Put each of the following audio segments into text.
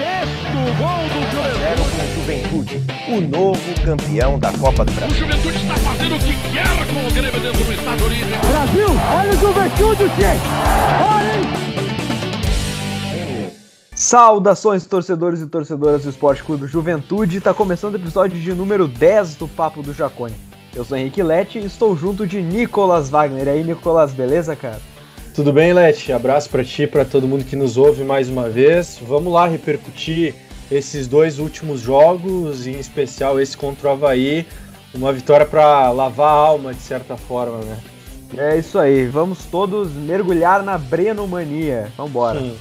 Sexto gol do Juventude. Juventude, o novo campeão da Copa do Brasil. O Juventude está fazendo o que quer com o Grêmio dentro do Estado Olímpico. Brasil, olha o Juventude, gente! Olha! Saudações, torcedores e torcedoras do Esporte Clube Juventude. Está começando o episódio de número 10 do Papo do Jacone. Eu sou Henrique Lete e estou junto de Nicolas Wagner. E aí, Nicolas, beleza, cara? Tudo bem, Lete? Abraço para ti, para todo mundo que nos ouve mais uma vez. Vamos lá repercutir esses dois últimos jogos, em especial esse contra o Havaí. Uma vitória para lavar a alma, de certa forma, né? É isso aí. Vamos todos mergulhar na Brenomania. Vambora. Sim.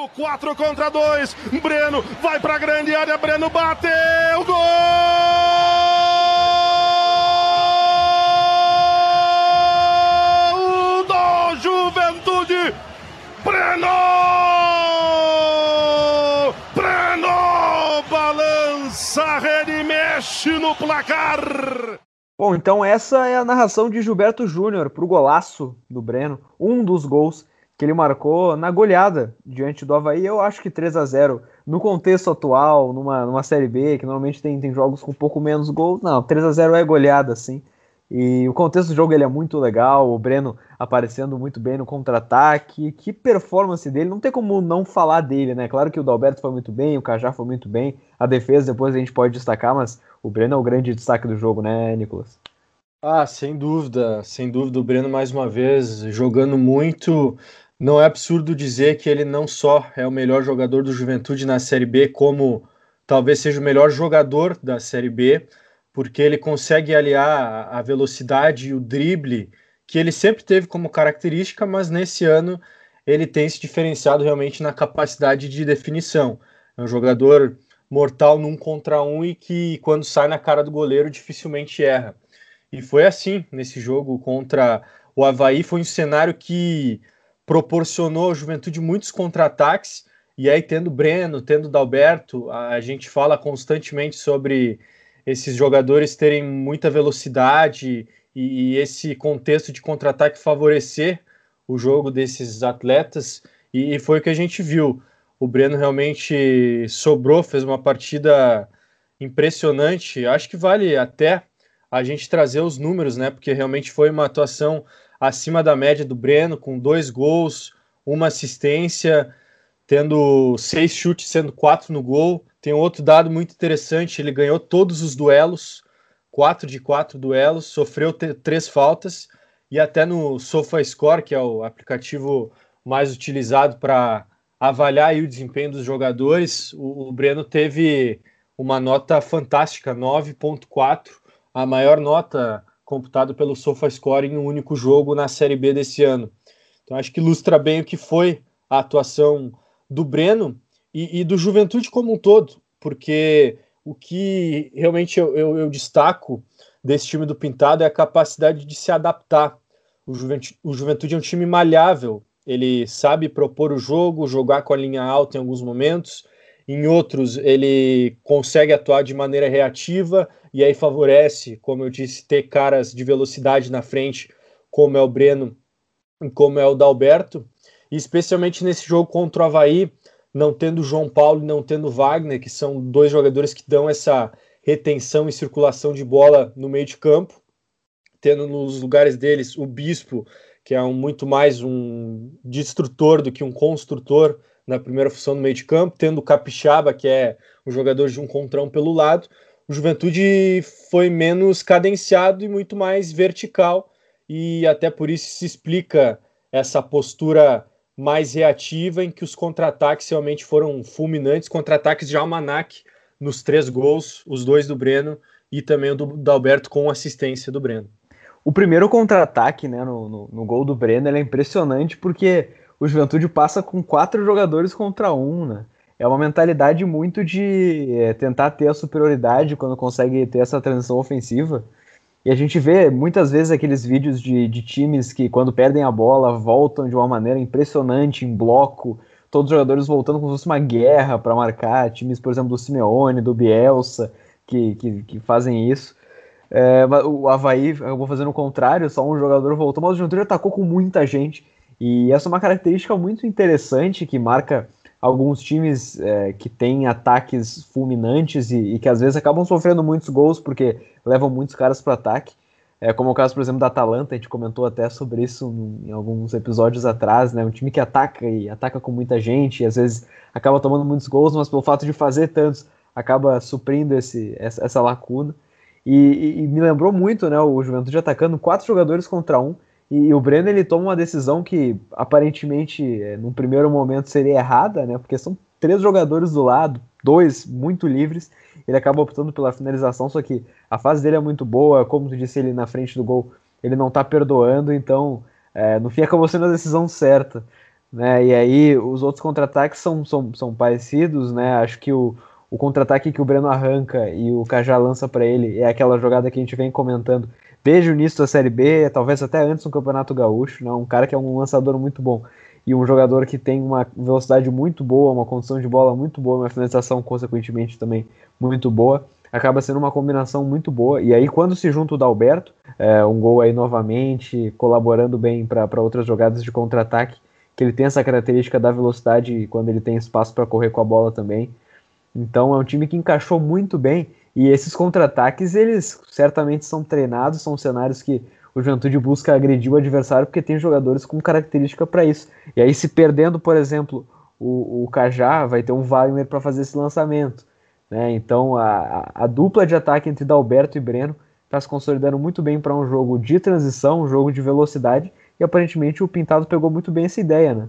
No 4 contra 2, Breno vai para a grande área, Breno bateu, gol! do Juventude, Breno! Breno balança a rede mexe no placar. Bom, então essa é a narração de Gilberto Júnior para o golaço do Breno, um dos gols que ele marcou na goleada diante do Havaí. Eu acho que 3 a 0 no contexto atual, numa, numa Série B, que normalmente tem, tem jogos com um pouco menos gols, não, 3 a 0 é goleada, sim. E o contexto do jogo ele é muito legal, o Breno aparecendo muito bem no contra-ataque, que performance dele, não tem como não falar dele, né? Claro que o Dalberto foi muito bem, o Cajá foi muito bem, a defesa depois a gente pode destacar, mas o Breno é o grande destaque do jogo, né, Nicolas? Ah, sem dúvida, sem dúvida, o Breno mais uma vez jogando muito, não é absurdo dizer que ele não só é o melhor jogador do Juventude na Série B, como talvez seja o melhor jogador da Série B, porque ele consegue aliar a velocidade e o drible que ele sempre teve como característica, mas nesse ano ele tem se diferenciado realmente na capacidade de definição. É um jogador mortal num contra um e que, quando sai na cara do goleiro, dificilmente erra. E foi assim nesse jogo contra o Havaí. Foi um cenário que proporcionou ao Juventude muitos contra-ataques. E aí, tendo Breno, tendo Dalberto, a gente fala constantemente sobre esses jogadores terem muita velocidade e, e esse contexto de contra-ataque favorecer o jogo desses atletas. E, e foi o que a gente viu. O Breno realmente sobrou, fez uma partida impressionante. Acho que vale até a gente trazer os números, né? Porque realmente foi uma atuação acima da média do Breno, com dois gols, uma assistência, tendo seis chutes, sendo quatro no gol. Tem outro dado muito interessante: ele ganhou todos os duelos, quatro de quatro duelos, sofreu três faltas, e até no SofaScore, que é o aplicativo mais utilizado para avaliar o desempenho dos jogadores, o, o Breno teve uma nota fantástica, 9.4, a maior nota computado pelo SofaScore em um único jogo na Série B desse ano. Então acho que ilustra bem o que foi a atuação do Breno e, e do Juventude como um todo, porque o que realmente eu, eu, eu, destaco desse time do Pintado é a capacidade de se adaptar. O Juventude, o Juventude é um time malhável, ele sabe propor o jogo, jogar com a linha alta em alguns momentos, em outros ele consegue atuar de maneira reativa, e aí favorece, como eu disse, ter caras de velocidade na frente, como é o Breno e como é o Dalberto, e especialmente nesse jogo contra o Havaí, não tendo João Paulo e não tendo Wagner, que são dois jogadores que dão essa retenção e circulação de bola no meio de campo, tendo nos lugares deles o Bispo, que é um, muito mais um destrutor do que um construtor na primeira função no meio de campo, tendo o Capixaba, que é um jogador de um contrão pelo lado, o Juventude foi menos cadenciado e muito mais vertical, e até por isso se explica essa postura mais reativa, em que os contra-ataques realmente foram fulminantes contra-ataques de Almanac nos três gols, os dois do Breno e também o do Dalberto com assistência do Breno. O primeiro contra-ataque né, no, no, no, gol do Breno é impressionante porque o Juventude passa com quatro jogadores contra um, né? É uma mentalidade muito de é, tentar ter a superioridade quando consegue ter essa transição ofensiva. E a gente vê muitas vezes aqueles vídeos de, de times que, quando perdem a bola, voltam de uma maneira impressionante, em bloco, todos os jogadores voltando como se fosse uma guerra para marcar. Times, por exemplo, do Simeone, do Bielsa, que, que, que fazem isso. É, o Havaí acabou fazendo o contrário, só um jogador voltou, mas o Juventude atacou com muita gente. E essa é uma característica muito interessante que marca alguns times é, que têm ataques fulminantes e, e, que às vezes acabam sofrendo muitos gols porque levam muitos caras para ataque. É, como é o caso, por exemplo, da Atalanta, a gente comentou até sobre isso em alguns episódios atrás, né? Um time que ataca e ataca com muita gente, e às vezes acaba tomando muitos gols, mas pelo fato de fazer tantos, acaba suprindo esse, essa, essa lacuna. E, e, e, me lembrou muito, né? O Juventude atacando quatro jogadores contra um, e, o Breno ele toma uma decisão que aparentemente, é, num primeiro momento, seria errada, né? Porque são três jogadores do lado, dois muito livres, ele acaba optando pela finalização, só que a fase dele é muito boa, como tu disse, ele na frente do gol, ele não tá perdoando, então é, no fim acabou sendo a decisão certa. Né? E aí os outros contra-ataques são, são, são parecidos, né? Acho que o, o contra-ataque que o Breno arranca e o Cajá lança para ele é aquela jogada que a gente vem comentando desde o início da Série B, talvez até antes do Campeonato Gaúcho, né? um cara que é um lançador muito bom e um jogador que tem uma velocidade muito boa, uma condição de bola muito boa, uma finalização consequentemente também muito boa, acaba sendo uma combinação muito boa. E aí quando se junta o Dalberto, é, um gol aí novamente, colaborando bem para outras jogadas de contra-ataque, que ele tem essa característica da velocidade quando ele tem espaço para correr com a bola também. Então é um time que encaixou muito bem e esses contra-ataques eles certamente são treinados, são cenários que o Juventude busca agredir o adversário porque tem jogadores com característica para isso. E aí, se perdendo, por exemplo, o, o Cajá, vai ter um Wagner para fazer esse lançamento. Né? Então, a, a, dupla de ataque entre Dalberto e Breno está se consolidando muito bem para um jogo de transição, um jogo de velocidade, e aparentemente o Pintado pegou muito bem essa ideia, né?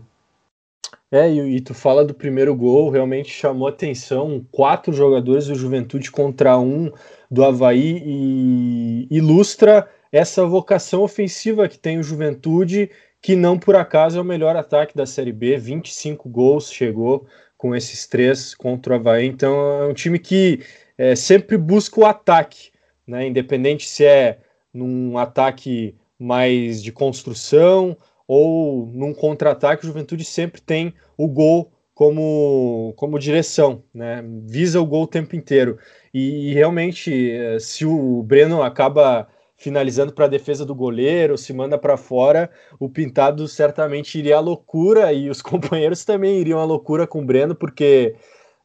É, e, e tu fala do primeiro gol, realmente chamou atenção, quatro jogadores do Juventude contra um do Havaí e ilustra essa vocação ofensiva que tem o Juventude, que não por acaso é o melhor ataque da Série B, 25 gols chegou com esses três contra o Havaí, então é um time que é, sempre busca o ataque, né? independente se é num ataque mais de construção ou num contra-ataque, o Juventude sempre tem o gol como, como direção, né? visa o gol o tempo inteiro. E, e realmente, é, se o Breno acaba finalizando para a defesa do goleiro, se manda para fora, o Pintado certamente iria à loucura e os companheiros também iriam à loucura com o Breno, porque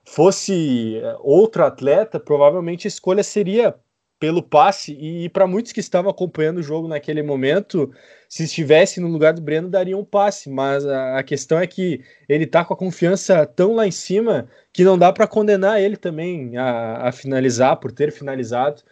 fosse eh, outro atleta, provavelmente a escolha seria pelo passe e, para muitos que estavam acompanhando o jogo naquele momento, se estivesse no lugar do Breno, daria um passe, mas a, a questão é que ele está com a confiança tão lá em cima que não dá para condenar ele também a, a finalizar por ter finalizado.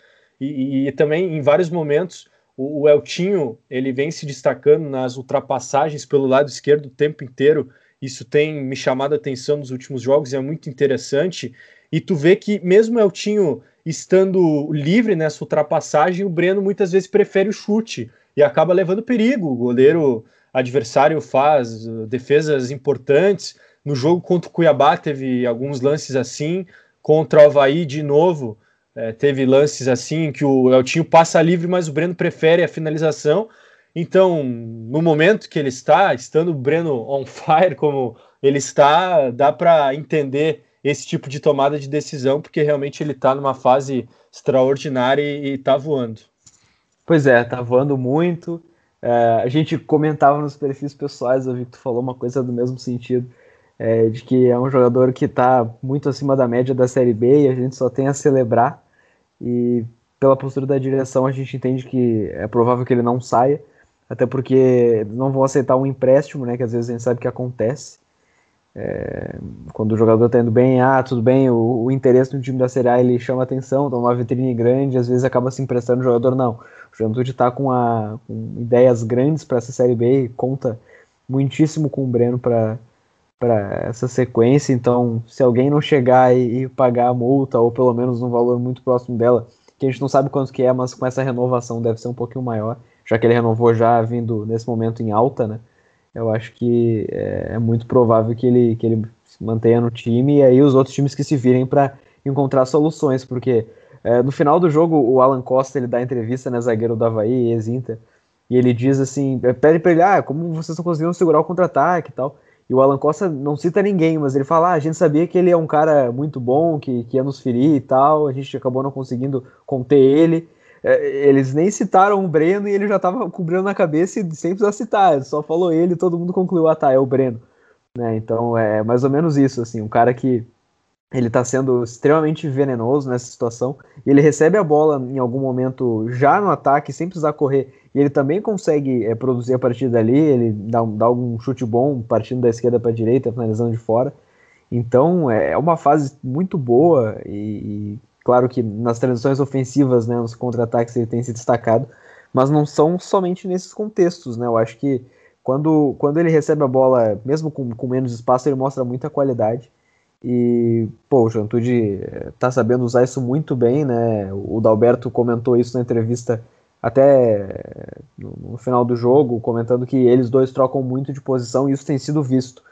E, e, também em vários momentos o, o, Eltinho ele vem se destacando nas ultrapassagens pelo lado esquerdo o tempo inteiro. Isso tem me chamado a atenção nos últimos jogos e é muito interessante. E tu vê que mesmo o Eltinho estando livre nessa ultrapassagem, o Breno muitas vezes prefere o chute e acaba levando perigo. O goleiro adversário faz uh, defesas importantes. No jogo contra o Cuiabá teve alguns lances assim, contra o Havaí de novo é, teve lances assim que o Eltinho passa livre, mas o Breno prefere a finalização. Então, no momento que ele está, estando o Breno on fire como ele está, dá para entender esse tipo de tomada de decisão, porque realmente ele está numa fase extraordinária e está voando. Pois é, está voando muito. É, a gente comentava nos perfis pessoais, eu vi que tu falou uma coisa do mesmo sentido, é, de que é um jogador que está muito acima da média da Série B e a gente só tem a celebrar e pela postura da direção a gente entende que é provável que ele não saia, até porque não vão aceitar um empréstimo, né, que às vezes a gente sabe que acontece. É, quando o jogador está indo bem, ah, tudo bem, o, o, interesse no time da Série A ele chama atenção, então uma vitrine grande, às vezes acaba se emprestando o jogador, não. O Juventude está com, com ideias grandes para essa Série B e conta muitíssimo com o Breno para para essa sequência. Então, se alguém não chegar e, e, pagar a multa, ou pelo menos um valor muito próximo dela, que a gente não sabe quanto que é, mas com essa renovação deve ser um pouquinho maior, já que ele renovou já vindo nesse momento em alta, né? Eu acho que é, é muito provável que ele, que ele se mantenha no time e aí os outros times que se virem para encontrar soluções, porque é, no final do jogo o Alan Costa ele dá entrevista, né, zagueiro do Havaí, ex-Inter, e ele diz assim, pede para ele, ah, como vocês estão conseguindo segurar o contra-ataque e tal. E o Alan Costa não cita ninguém, mas ele fala: ah, a gente sabia que ele é um cara muito bom, que, que ia nos ferir e tal, a gente acabou não conseguindo conter ele. É, eles nem citaram o Breno e ele já tava cobrindo na cabeça e sem precisar citar, só falou ele e todo mundo concluiu, ah tá, é o Breno. Né? Então é mais ou menos isso, assim, um cara que ele está sendo extremamente venenoso nessa situação. Ele recebe a bola em algum momento já no ataque, sem precisar correr. E ele também consegue é, produzir a partir dali. Ele dá, dá algum chute bom, partindo da esquerda para a direita, finalizando de fora. Então é, é uma fase muito boa. E, e claro que nas transições ofensivas, né, nos contra-ataques, ele tem se destacado. Mas não são somente nesses contextos. Né? Eu acho que quando, quando ele recebe a bola, mesmo com, com menos espaço, ele mostra muita qualidade. E, pô, o Juventude eh, tá sabendo usar isso muito bem, né? O Dalberto comentou isso na entrevista até eh, no final do jogo, comentando que eles dois trocam muito de posição e isso tem sido visto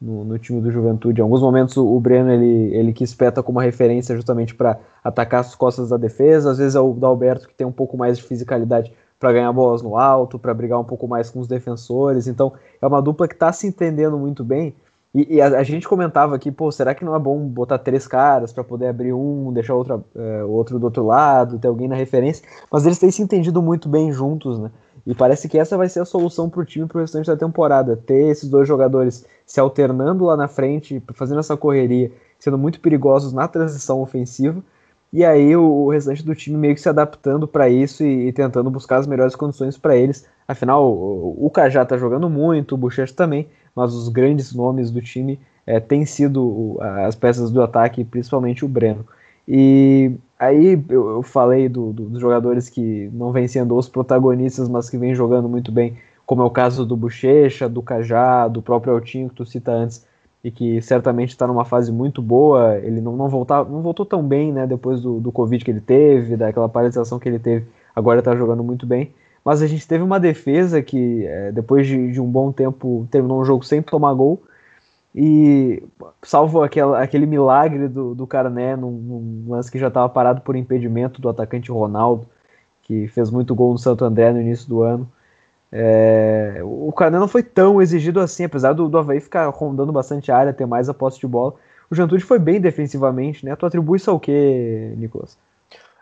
no, no time do Juventude. Em alguns momentos o, Breno ele, ele que espeta como uma referência justamente para atacar as costas da defesa, às vezes é o Dalberto que tem um pouco mais de fisicalidade para ganhar bolas no alto, para brigar um pouco mais com os defensores. Então é uma dupla que está se entendendo muito bem e, e a, a, gente comentava aqui, pô, será que não é bom botar três caras para poder abrir um, deixar outro, é, outro do outro lado, ter alguém na referência? Mas eles têm se entendido muito bem juntos, né? E parece que essa vai ser a solução para o time para o restante da temporada. Ter esses dois jogadores se alternando lá na frente, fazendo essa correria, sendo muito perigosos na transição ofensiva. E aí o, o restante do time meio que se adaptando para isso e, e, tentando buscar as melhores condições para eles. Afinal, o, o Cajá tá jogando muito, o Bochecha também mas os grandes nomes do time é, têm sido as peças do ataque, principalmente o Breno. E aí eu, eu falei do, do, dos jogadores que não vêm sendo os protagonistas, mas que vêm jogando muito bem, como é o caso do Bochecha, do Cajá, do próprio Altinho, que tu cita antes, e que certamente está numa fase muito boa. Ele não, não, não voltou tão bem né, depois do, do Covid que ele teve, daquela paralisação que ele teve, agora está jogando muito bem mas a gente teve uma defesa que, é, depois de, de, um bom tempo, terminou um jogo sem tomar gol. E, salvo aquela, aquele milagre do, do Carné, num, num lance que já estava parado por impedimento do atacante Ronaldo, que fez muito gol no Santo André no início do ano. É, o Carné não foi tão exigido assim, apesar do, do Havaí ficar rondando bastante área, ter mais a posse de bola. O Juventude foi bem defensivamente, né? Tu atribui isso ao quê, Nicolas?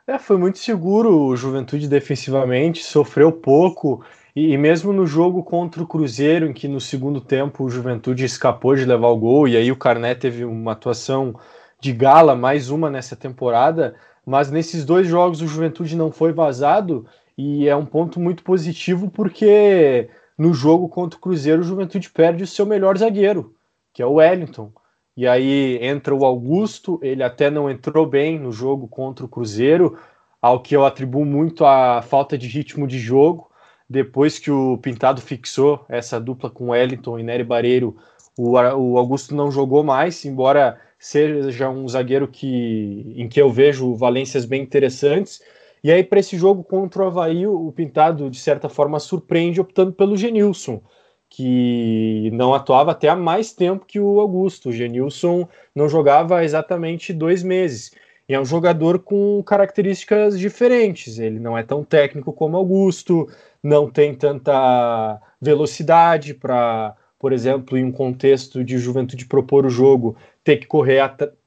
É, foi muito seguro o Juventude defensivamente, sofreu pouco. E, e, mesmo no jogo contra o Cruzeiro, em que no segundo tempo o Juventude escapou de levar o gol, e aí o Carné teve uma atuação de gala, mais uma nessa temporada, mas nesses dois jogos o Juventude não foi vazado, e é um ponto muito positivo porque no jogo contra o Cruzeiro o Juventude perde o seu melhor zagueiro, que é o Wellington. E aí entra o Augusto, ele até não entrou bem no jogo contra o Cruzeiro, ao que eu atribuo muito a falta de ritmo de jogo. Depois que o Pintado fixou essa dupla com Wellington e Nery Barreiro, o, o Augusto não jogou mais, embora seja um zagueiro que, em que eu vejo valências bem interessantes. E aí, para esse jogo contra o Havaí, o Pintado, de certa forma, surpreende optando pelo Genilson que não atuava até há mais tempo que o Augusto. O Genilson não jogava exatamente dois meses. E é um jogador com características diferentes. Ele não é tão técnico como Augusto, não tem tanta velocidade para, por exemplo, em um contexto de juventude propor o jogo, ter que correr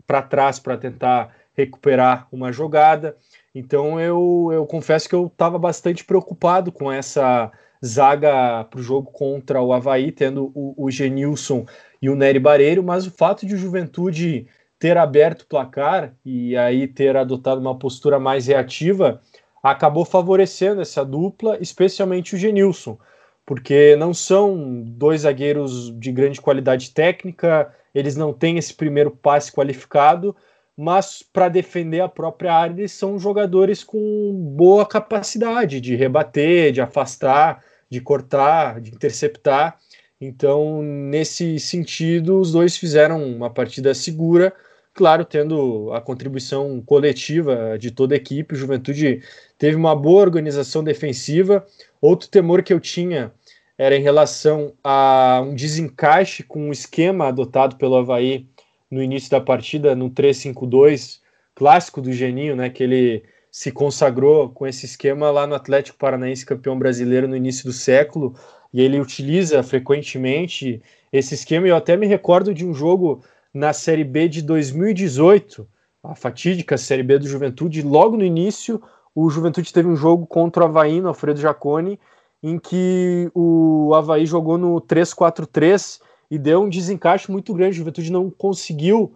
para trás para tentar recuperar uma jogada. Então eu, eu confesso que eu estava bastante preocupado com essa zaga para o jogo contra o Havaí, tendo o, o Genilson e o Nery Bareiro, mas o fato de o Juventude ter aberto o placar e aí ter adotado uma postura mais reativa acabou favorecendo essa dupla, especialmente o Genilson, porque não são dois zagueiros de grande qualidade técnica, eles não têm esse primeiro passe qualificado, mas para defender a própria área eles são jogadores com boa capacidade de rebater, de afastar, de cortar, de interceptar. Então, nesse sentido, os dois fizeram uma partida segura, claro, tendo a contribuição coletiva de toda a equipe. O Juventude teve uma boa organização defensiva. Outro temor que eu tinha era em relação a um desencaixe com o esquema adotado pelo Havaí no início da partida, no 3-5-2, clássico do Geninho, né, que ele se consagrou com esse esquema lá no Atlético Paranaense, campeão brasileiro no início do século, e ele utiliza frequentemente esse esquema. Eu até me recordo de um jogo na Série B de 2018, a fatídica Série B do Juventude, logo no início, o Juventude teve um jogo contra o Havaí, no Alfredo Jaconi, em que o Havaí jogou no 3-4-3 e deu um desencaixe muito grande. O Juventude não conseguiu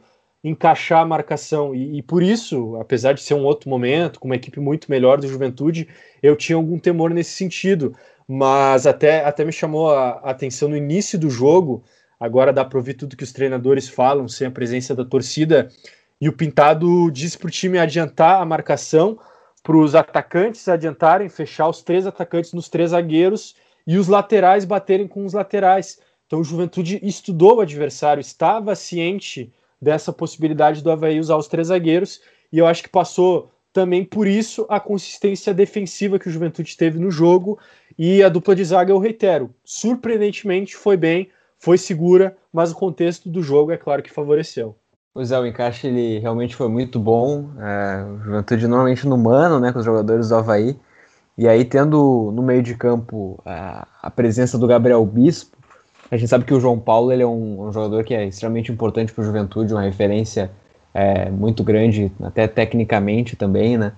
encaixar a marcação. E, e, por isso, apesar de ser um outro momento, com uma equipe muito melhor do Juventude, eu tinha algum temor nesse sentido. Mas até, até me chamou a, a atenção no início do jogo. Agora dá para ouvir tudo que os treinadores falam, sem a presença da torcida. E o Pintado disse para o time adiantar a marcação, para os atacantes adiantarem, fechar os três atacantes nos três zagueiros e os laterais baterem com os laterais. Então o Juventude estudou o adversário, estava ciente dessa possibilidade do Havaí usar os três zagueiros, e eu acho que passou também por isso a consistência defensiva que o Juventude teve no jogo, e a dupla de zaga, eu reitero, surpreendentemente foi bem, foi segura, mas o contexto do jogo é claro que favoreceu. Pois é, o encaixe ele realmente foi muito bom. É, o Juventude normalmente no mano, né, com os jogadores do Havaí. E aí tendo no meio de campo a, a presença do Gabriel Bispo, a gente sabe que o João Paulo ele é um, um jogador que é extremamente importante para o Juventude, uma referência é, muito grande, até tecnicamente também, né?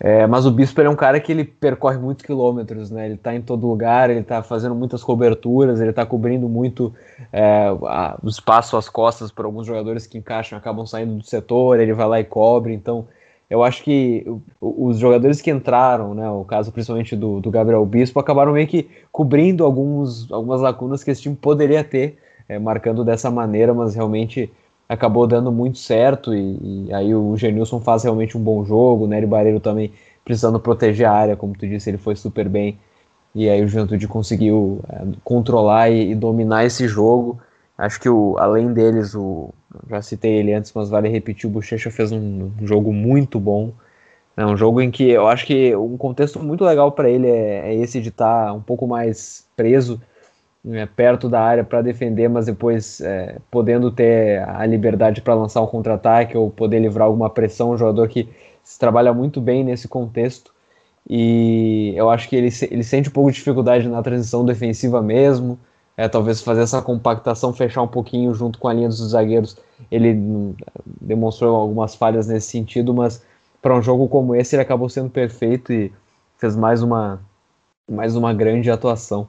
É, mas o Bispo é um cara que ele percorre muitos quilômetros, né? Ele está em todo lugar, ele está fazendo muitas coberturas, ele está cobrindo muito é, a, o espaço às costas para alguns jogadores que encaixam, acabam saindo do setor, ele vai lá e cobre. Então, eu acho que os jogadores que entraram, né, o caso principalmente do, do Gabriel Bispo, acabaram meio que cobrindo alguns, algumas lacunas que esse time poderia ter, é, marcando dessa maneira, mas realmente acabou dando muito certo e, e, aí o Genilson faz realmente um bom jogo, o Nery Barreiro também precisando proteger a área, como tu disse, ele foi super bem e aí o Juventude conseguiu é, controlar e, e, dominar esse jogo. Acho que o, além deles, o, já citei ele antes, mas vale repetir, o Bochecha fez um, jogo muito bom. É um jogo em que eu acho que um contexto muito legal para ele é, é, esse de estar tá um pouco mais preso é, perto da área para defender, mas depois é, podendo ter a liberdade para lançar um contra-ataque ou poder livrar alguma pressão, um jogador que se trabalha muito bem nesse contexto. E eu acho que ele, ele sente um pouco de dificuldade na transição defensiva mesmo. É, talvez fazer essa compactação, fechar um pouquinho junto com a linha dos zagueiros. Ele hum, demonstrou algumas falhas nesse sentido, mas para um jogo como esse ele acabou sendo perfeito e fez mais uma, mais uma grande atuação.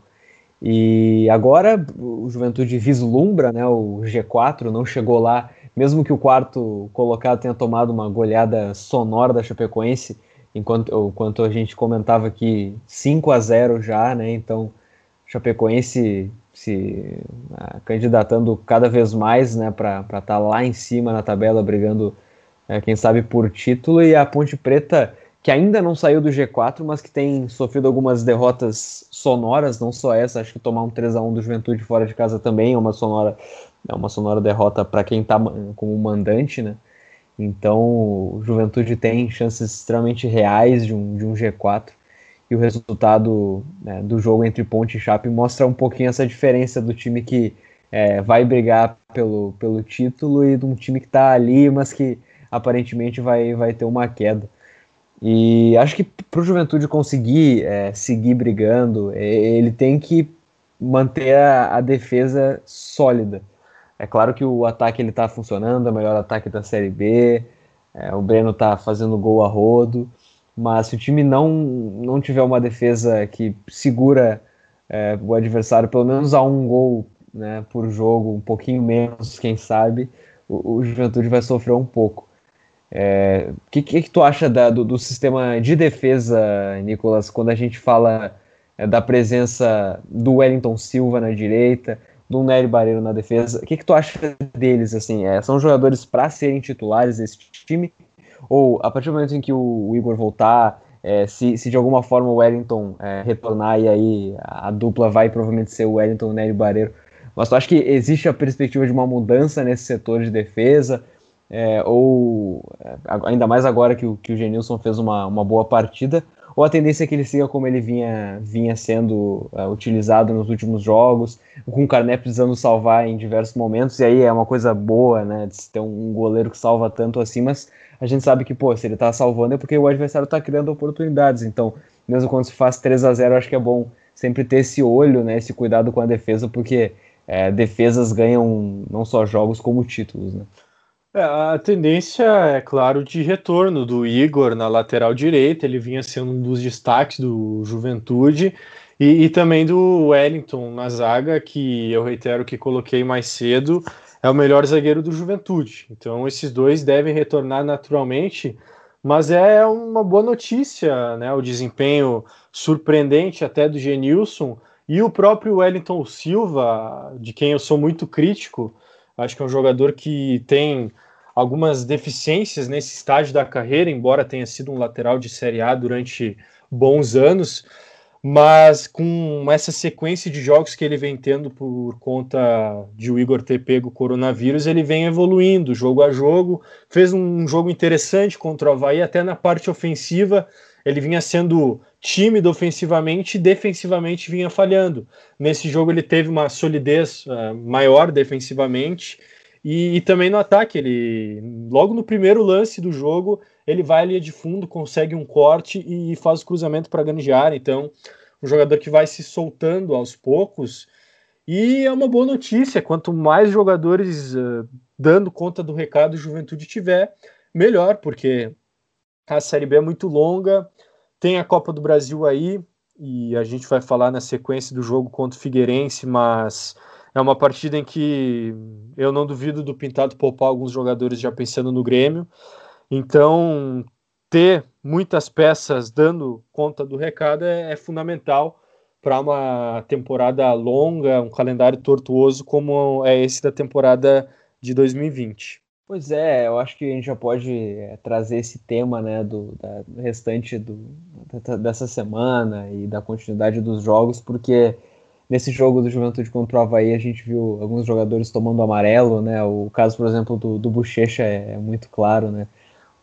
E agora o Juventude vislumbra né, o G4, não chegou lá, mesmo que o quarto colocado tenha tomado uma goleada sonora da Chapecoense, enquanto, enquanto a gente comentava aqui 5 a 0 já, né? Então Chapecoense se uh, candidatando cada vez mais né, para estar tá lá em cima na tabela, brigando, uh, quem sabe, por título, e a Ponte Preta que ainda não saiu do G4, mas que tem sofrido algumas derrotas sonoras, não só essa, acho que tomar um 3 a 1 do Juventude fora de casa também é uma sonora, é uma sonora derrota para quem está como mandante, né? Então, o Juventude tem chances extremamente reais de um, de um G4 e o resultado né, do jogo entre Ponte e Chape mostra um pouquinho essa diferença do time que é, vai brigar pelo, pelo título e de um time que está ali, mas que aparentemente vai, vai ter uma queda. E acho que para o Juventude conseguir é, seguir brigando, ele tem que manter a, a, defesa sólida. É claro que o ataque ele está funcionando, é o melhor ataque da Série B, é, o Breno está fazendo gol a rodo, mas se o time não, não tiver uma defesa que segura é, o adversário pelo menos a um gol né, por jogo, um pouquinho menos, quem sabe, o, o Juventude vai sofrer um pouco. O é, que, que, que, tu acha da, do, do, sistema de defesa, Nicolas, quando a gente fala é, da presença do Wellington Silva na direita, do Nery Barreiro na defesa? O que, que tu acha deles? Assim, é, são jogadores para serem titulares desse time? Ou a partir do momento em que o, o Igor voltar, é, se, se, de alguma forma o Wellington é, retornar e aí a, a, dupla vai provavelmente ser o Wellington e o Nery Barreiro, mas tu acha que existe a perspectiva de uma mudança nesse setor de defesa? é, ou é, ainda mais agora que o, que o Genilson fez uma, uma boa partida, ou a tendência é que ele siga como ele vinha, vinha sendo é, utilizado nos últimos jogos, com o Carné precisando salvar em diversos momentos, e aí é uma coisa boa, né, de ter um goleiro que salva tanto assim, mas a gente sabe que, pô, se ele tá salvando é porque o adversário tá criando oportunidades, então, mesmo quando se faz 3 a 0 acho que é bom sempre ter esse olho, né, esse cuidado com a defesa, porque é, defesas ganham não só jogos como títulos, né. É, a tendência é, claro, de retorno do Igor na lateral direita. Ele vinha sendo um dos destaques do Juventude. E, e, também do Wellington na zaga, que eu reitero que coloquei mais cedo, é o melhor zagueiro do Juventude. Então esses dois devem retornar naturalmente, mas é uma boa notícia, né? O desempenho surpreendente até do Genilson e o próprio Wellington Silva, de quem eu sou muito crítico, acho que é um jogador que tem algumas deficiências nesse estágio da carreira, embora tenha sido um lateral de Série A durante bons anos mas com essa sequência de jogos que ele vem tendo por conta de o Igor ter pego o coronavírus, ele vem evoluindo jogo a jogo, fez um jogo interessante contra o Havaí, até na parte ofensiva, ele vinha sendo tímido ofensivamente e defensivamente vinha falhando. Nesse jogo ele teve uma solidez uh, maior defensivamente e, e, também no ataque, ele logo no primeiro lance do jogo, ele vai ali de fundo, consegue um corte e faz o cruzamento para Ganjar. Então, um jogador que vai se soltando aos poucos. E é uma boa notícia: quanto mais jogadores uh, dando conta do recado Juventude tiver, melhor, porque a Série B é muito longa, tem a Copa do Brasil aí, e a gente vai falar na sequência do jogo contra o Figueirense, mas é uma partida em que eu não duvido do Pintado poupar alguns jogadores já pensando no Grêmio. Então, ter muitas peças dando conta do recado é, é fundamental para uma temporada longa, um calendário tortuoso como é esse da temporada de 2020. Pois é, eu acho que a gente já pode é, trazer esse tema né, do, da, restante do, dessa semana e da continuidade dos jogos, porque nesse jogo do Juventude contra o Havaí a gente viu alguns jogadores tomando amarelo, né? O caso, por exemplo, do, do Bochecha é, é muito claro, né?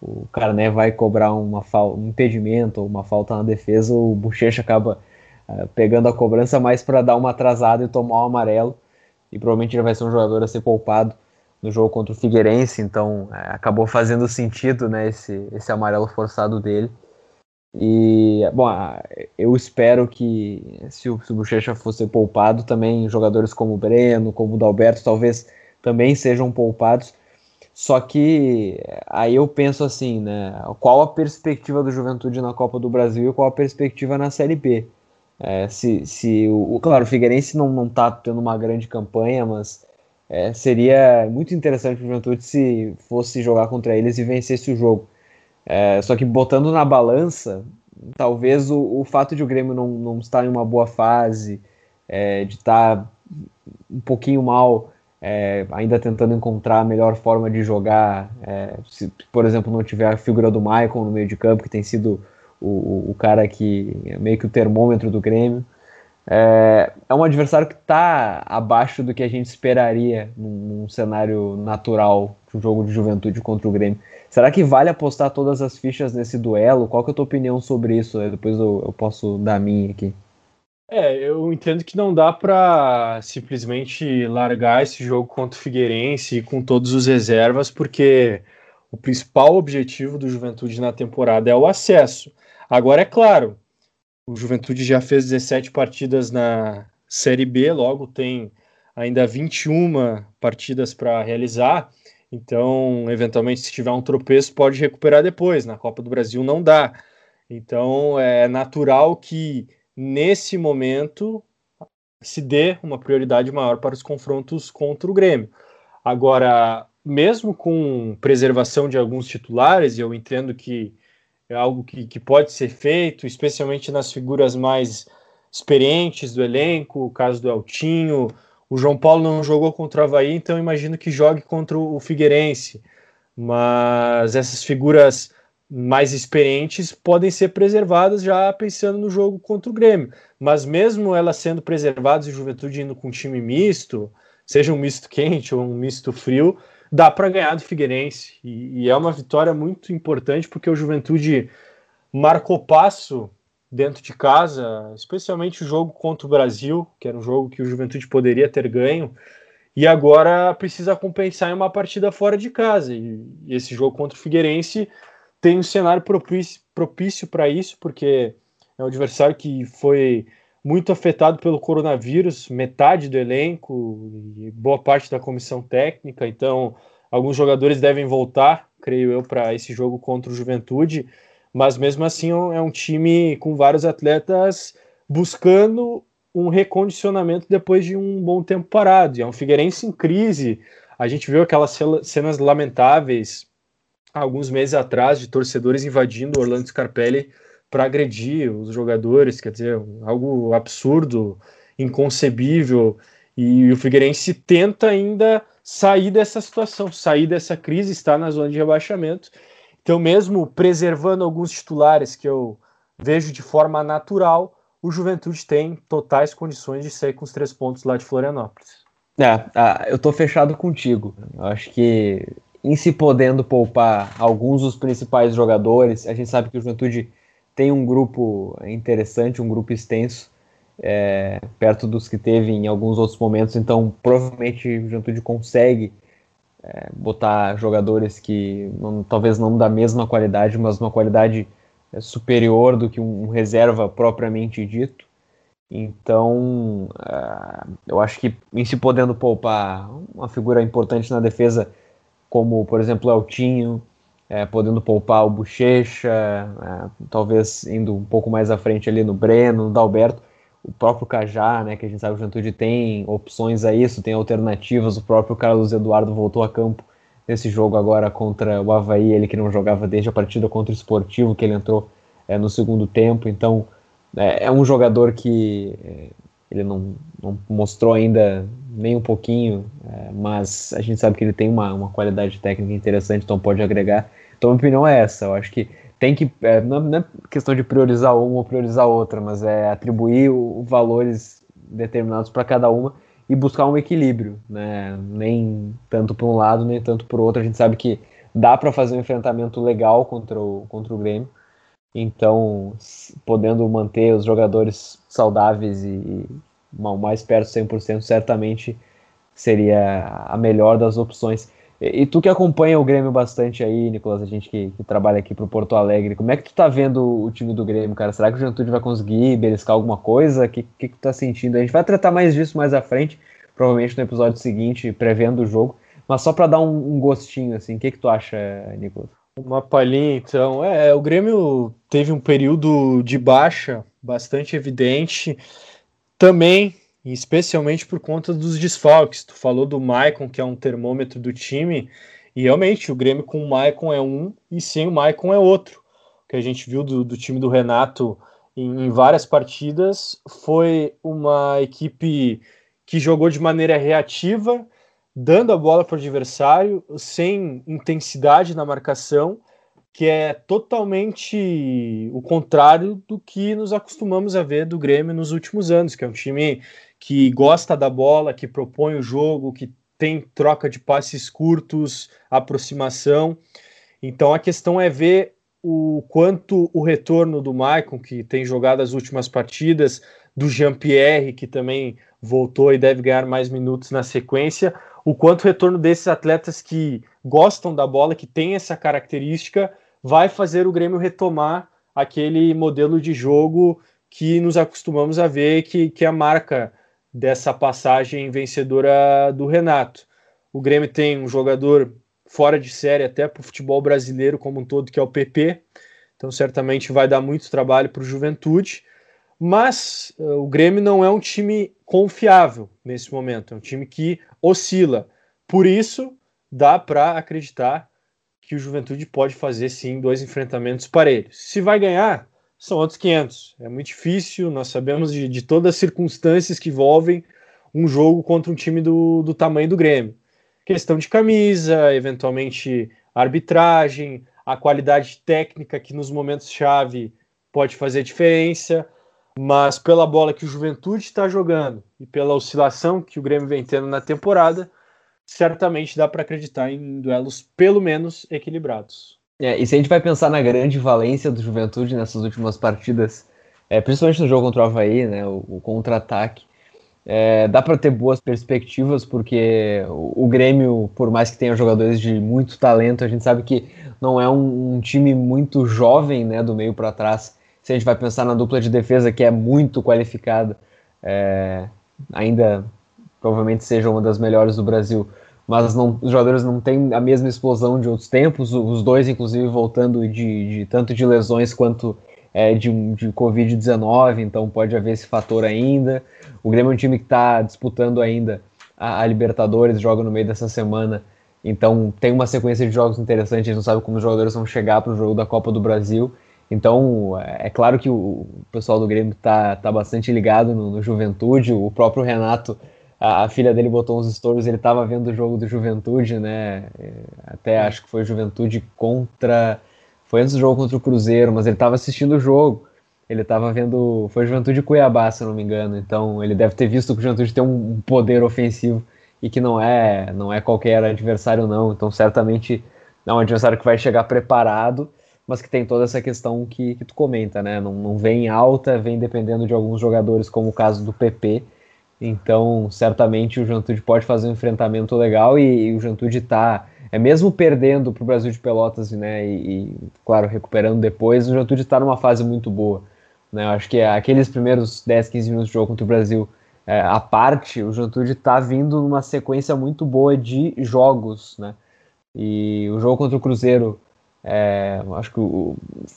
o Carné vai cobrar uma um impedimento ou uma falta na defesa, o Bochecha acaba uh, pegando a cobrança mais para dar uma atrasada e tomar o amarelo. E provavelmente ele vai ser um jogador a ser poupado no jogo contra o Figueirense, então uh, acabou fazendo sentido né, esse, esse amarelo forçado dele. E, bom, eu espero que se o, se o Bochecha fosse poupado, também jogadores como o Breno, como o Dalberto, talvez também sejam poupados só que aí eu penso assim, né? Qual a perspectiva do Juventude na Copa do Brasil e qual a perspectiva na Série B? É, se, se o, claro, o Figueirense não, não tá tendo uma grande campanha, mas é, seria muito interessante o Juventude se fosse jogar contra eles e vencesse o jogo. É, só que botando na balança, talvez o, o fato de o Grêmio não, não estar em uma boa fase, é, de estar um pouquinho mal é, ainda tentando encontrar a melhor forma de jogar. É, se, por exemplo, não tiver a figura do Michael no meio de campo, que tem sido o, o cara que é meio que o termômetro do Grêmio. É, é um adversário que está abaixo do que a gente esperaria num, num, cenário natural de um jogo de juventude contra o Grêmio. Será que vale apostar todas as fichas nesse duelo? Qual que é a tua opinião sobre isso? Depois eu, eu posso dar a minha aqui. É, eu entendo que não dá para simplesmente largar esse jogo contra o Figueirense com todos os reservas, porque o principal objetivo do Juventude na temporada é o acesso. Agora, é claro, o Juventude já fez 17 partidas na Série B, logo tem ainda 21 partidas para realizar. Então, eventualmente, se tiver um tropeço, pode recuperar depois. Na Copa do Brasil não dá. Então, é natural que nesse momento se dê uma prioridade maior para os confrontos contra o Grêmio. Agora, mesmo com preservação de alguns titulares, e eu entendo que é algo que, que pode ser feito, especialmente nas figuras mais experientes do elenco, o caso do Eltinho, o João Paulo não jogou contra o Havaí, então imagino que jogue contra o Figueirense. Mas essas figuras mais experientes podem ser preservadas já pensando no jogo contra o Grêmio. Mas mesmo elas sendo preservadas e Juventude indo com um time misto, seja um misto quente ou um misto frio, dá para ganhar do Figueirense. E, e, é uma vitória muito importante porque o Juventude marcou passo dentro de casa, especialmente o jogo contra o Brasil, que era um jogo que o Juventude poderia ter ganho. E agora precisa compensar em uma partida fora de casa. E, e esse jogo contra o Figueirense tem um cenário propício, para isso, porque é um adversário que foi muito afetado pelo coronavírus, metade do elenco e boa parte da comissão técnica, então alguns jogadores devem voltar, creio eu, para esse jogo contra o Juventude, mas mesmo assim é um time com vários atletas buscando um recondicionamento depois de um bom tempo parado. E é um Figueirense em crise. A gente viu aquelas cenas lamentáveis alguns meses atrás de torcedores invadindo Orlando Scarpelli para agredir os jogadores, quer dizer, algo absurdo, inconcebível. E o Figueirense tenta ainda sair dessa situação, sair dessa crise, está na zona de rebaixamento. Então, mesmo preservando alguns titulares que eu vejo de forma natural, o Juventude tem totais condições de sair com os três pontos lá de Florianópolis. É, ah, eu tô fechado contigo. Eu acho que em se podendo poupar alguns dos principais jogadores, a gente sabe que o Juventude tem um grupo interessante, um grupo extenso, é, perto dos que teve em alguns outros momentos, então provavelmente o Juventude consegue é, botar jogadores que não, talvez não da mesma qualidade, mas uma qualidade é, superior do que um, reserva propriamente dito. Então, uh, eu acho que em se podendo poupar uma figura importante na defesa, como por exemplo o Eltinho, é, podendo poupar o Bochecha, é, talvez indo um pouco mais à frente ali no Breno, no Dalberto, o próprio Cajá, né, que a gente sabe que o Juventude tem opções a isso, tem alternativas, o próprio Carlos Eduardo voltou a campo nesse jogo agora contra o Havaí, ele que não jogava desde a partida contra o Esportivo, que ele entrou é, no segundo tempo, então é, é um jogador que é, ele não, não, mostrou ainda nem um pouquinho, é, mas a gente sabe que ele tem uma, uma qualidade técnica interessante, então pode agregar. Então minha opinião é essa, eu acho que tem que, é, não, não, é questão de priorizar uma ou priorizar outra, mas é atribuir o, valores determinados para cada uma e buscar um equilíbrio, né? Nem tanto para um lado, nem tanto para o outro. A gente sabe que dá para fazer um enfrentamento legal contra o, contra o Grêmio. Então, podendo manter os jogadores saudáveis e, e mais perto de 100%, certamente seria a melhor das opções. E, e, tu que acompanha o Grêmio bastante aí, Nicolas, a gente que, que trabalha aqui pro Porto Alegre, como é que tu tá vendo o time do Grêmio, cara? Será que o Juventude vai conseguir beliscar alguma coisa? O que, que, que tu tá sentindo? A gente vai tratar mais disso mais à frente, provavelmente no episódio seguinte, prevendo o jogo. Mas só para dar um, um, gostinho, assim, o que, que tu acha, Nicolas? Uma palhinha, então. É, o Grêmio teve um período de baixa bastante evidente. Também especialmente por conta dos desfalques. Tu falou do Maicon, que é um termômetro do time, e realmente o Grêmio com o Maicon é um e sem o Maicon é outro. O que a gente viu do, do time do Renato em, em várias partidas foi uma equipe que jogou de maneira reativa, dando a bola para o adversário, sem intensidade na marcação, que é totalmente o contrário do que nos acostumamos a ver do Grêmio nos últimos anos, que é um time que gosta da bola, que propõe o jogo, que tem troca de passes curtos, aproximação. Então a questão é ver o quanto o retorno do Maicon, que tem jogado as últimas partidas, do Jean-Pierre, que também voltou e deve ganhar mais minutos na sequência, o quanto o retorno desses atletas que gostam da bola, que tem essa característica, vai fazer o Grêmio retomar aquele modelo de jogo que nos acostumamos a ver, que, que é a marca dessa passagem vencedora do Renato. O Grêmio tem um jogador fora de série até para o futebol brasileiro como um todo, que é o PP. Então, certamente vai dar muito trabalho para o Juventude. Mas uh, o Grêmio não é um time confiável nesse momento, é um time que oscila. Por isso, dá para acreditar que o Juventude pode fazer sim dois enfrentamentos parelhos. Se vai ganhar, são outros 500. É muito difícil, nós sabemos de, de todas as circunstâncias que envolvem um jogo contra um time do, do tamanho do Grêmio. Questão de camisa, eventualmente arbitragem, a qualidade técnica que nos momentos-chave pode fazer diferença, mas pela bola que o Juventude está jogando e pela oscilação que o Grêmio vem tendo na temporada, certamente dá para acreditar em duelos pelo menos equilibrados. É, e se a gente vai pensar na grande valência do Juventude nessas últimas partidas, é, principalmente no jogo contra o Havaí, né, o, o contra-ataque, é, dá para ter boas perspectivas, porque o, o, Grêmio, por mais que tenha jogadores de muito talento, a gente sabe que não é um, um time muito jovem né, do meio para trás. Se a gente vai pensar na dupla de defesa, que é muito qualificada, é, ainda provavelmente seja uma das melhores do Brasil mas não, os jogadores não têm a mesma explosão de outros tempos, os dois, inclusive, voltando de, de tanto de lesões quanto é, de, de Covid-19, então pode haver esse fator ainda. O Grêmio é um time que está disputando ainda a, a, Libertadores, joga no meio dessa semana, então tem uma sequência de jogos interessantes, a gente não sabe como os jogadores vão chegar para o jogo da Copa do Brasil. Então, é, é claro que o pessoal do Grêmio está tá bastante ligado no, no Juventude, o próprio Renato a, a, filha dele botou uns stories, ele estava vendo o jogo do Juventude, né? É, até acho que foi Juventude contra foi antes do jogo contra o Cruzeiro, mas ele estava assistindo o jogo. Ele estava vendo. Foi Juventude Cuiabá, se eu não me engano. Então ele deve ter visto que o Juventude tem um poder ofensivo e que não é, não é qualquer adversário, não. Então certamente é um adversário que vai chegar preparado, mas que tem toda essa questão que, que tu comenta, né? Não, não vem alta, vem dependendo de alguns jogadores, como o caso do PP. Então, certamente o Juventude pode fazer um enfrentamento legal e, e o Juventude está é mesmo perdendo para o Brasil de Pelotas, né, e, e, claro, recuperando depois, o Juventude está numa fase muito boa. Né, eu acho que aqueles primeiros 10, 15 minutos de jogo contra o Brasil, é, a parte, o Juventude está vindo numa sequência muito boa de jogos, né, e o jogo contra o Cruzeiro, é, acho que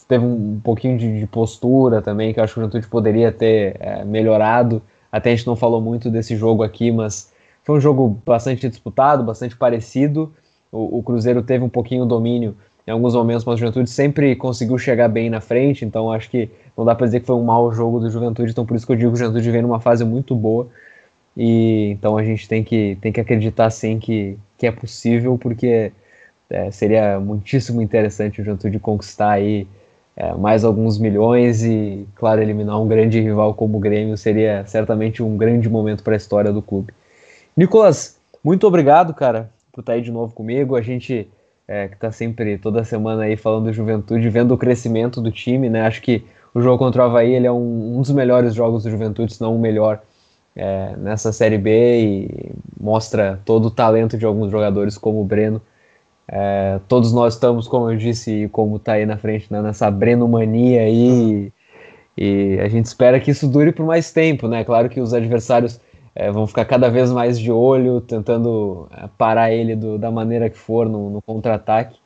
teve um pouquinho de, de, postura também, que acho que o Juventude poderia ter é, melhorado, até a gente não falou muito desse jogo aqui, mas foi um jogo bastante disputado, bastante parecido, o, o Cruzeiro teve um pouquinho domínio em alguns momentos, mas o Juventude sempre conseguiu chegar bem na frente, então acho que não dá para dizer que foi um mau jogo do Juventude, então por isso que eu digo que o Juventude vem numa fase muito boa, e então a gente tem que, tem que acreditar sim que, que é possível, porque é, seria muitíssimo interessante o Juventude conquistar aí é, mais alguns milhões e, claro, eliminar um grande rival como o Grêmio seria certamente um grande momento para a história do clube. Nicolas, muito obrigado, cara, por estar tá aí de novo comigo. A gente é, que está sempre toda semana aí falando de Juventude, vendo o crescimento do time, né? Acho que o jogo contra o Havaí ele é um, um dos melhores jogos do Juventude, se não o melhor é, nessa Série B e mostra todo o talento de alguns jogadores como o Breno. É, todos nós estamos, como eu disse, como está aí na frente, né, nessa Breno mania aí. E, e a gente espera que isso dure por mais tempo, né? Claro que os adversários é, vão ficar cada vez mais de olho, tentando é, parar ele do, da maneira que for no, no contra-ataque.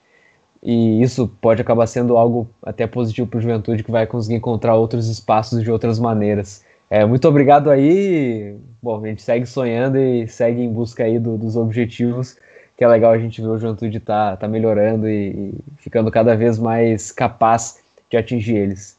E isso pode acabar sendo algo até positivo para o Juventude, que vai conseguir encontrar outros espaços de outras maneiras. É, muito obrigado aí. Bom, a gente segue sonhando e segue em busca aí do, dos objetivos, que é legal a gente ver o Juventude tá, tá melhorando e, e ficando cada vez mais capaz de atingir eles.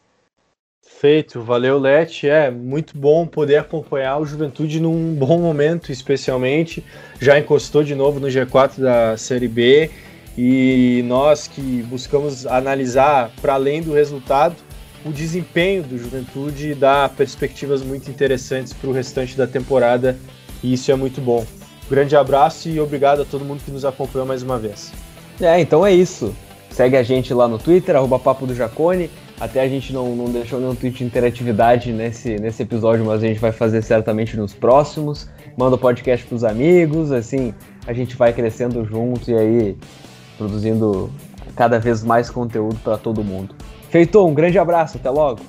Perfeito, valeu Lete. É muito bom poder acompanhar o Juventude num bom momento, especialmente. Já encostou de novo no G4 da Série B e nós que buscamos analisar para além do resultado o desempenho do Juventude dá perspectivas muito interessantes para o restante da temporada e isso é muito bom. Grande abraço e obrigado a todo mundo que nos acompanhou mais uma vez. É, então é isso. Segue a gente lá no Twitter, arroba Papo do Jacone. Até a gente não, não deixou nenhum tweet de interatividade nesse, nesse episódio, mas a gente vai fazer certamente nos próximos. Manda o podcast pros amigos, assim, a gente vai crescendo junto e aí produzindo cada vez mais conteúdo para todo mundo. Feito, um grande abraço, até logo!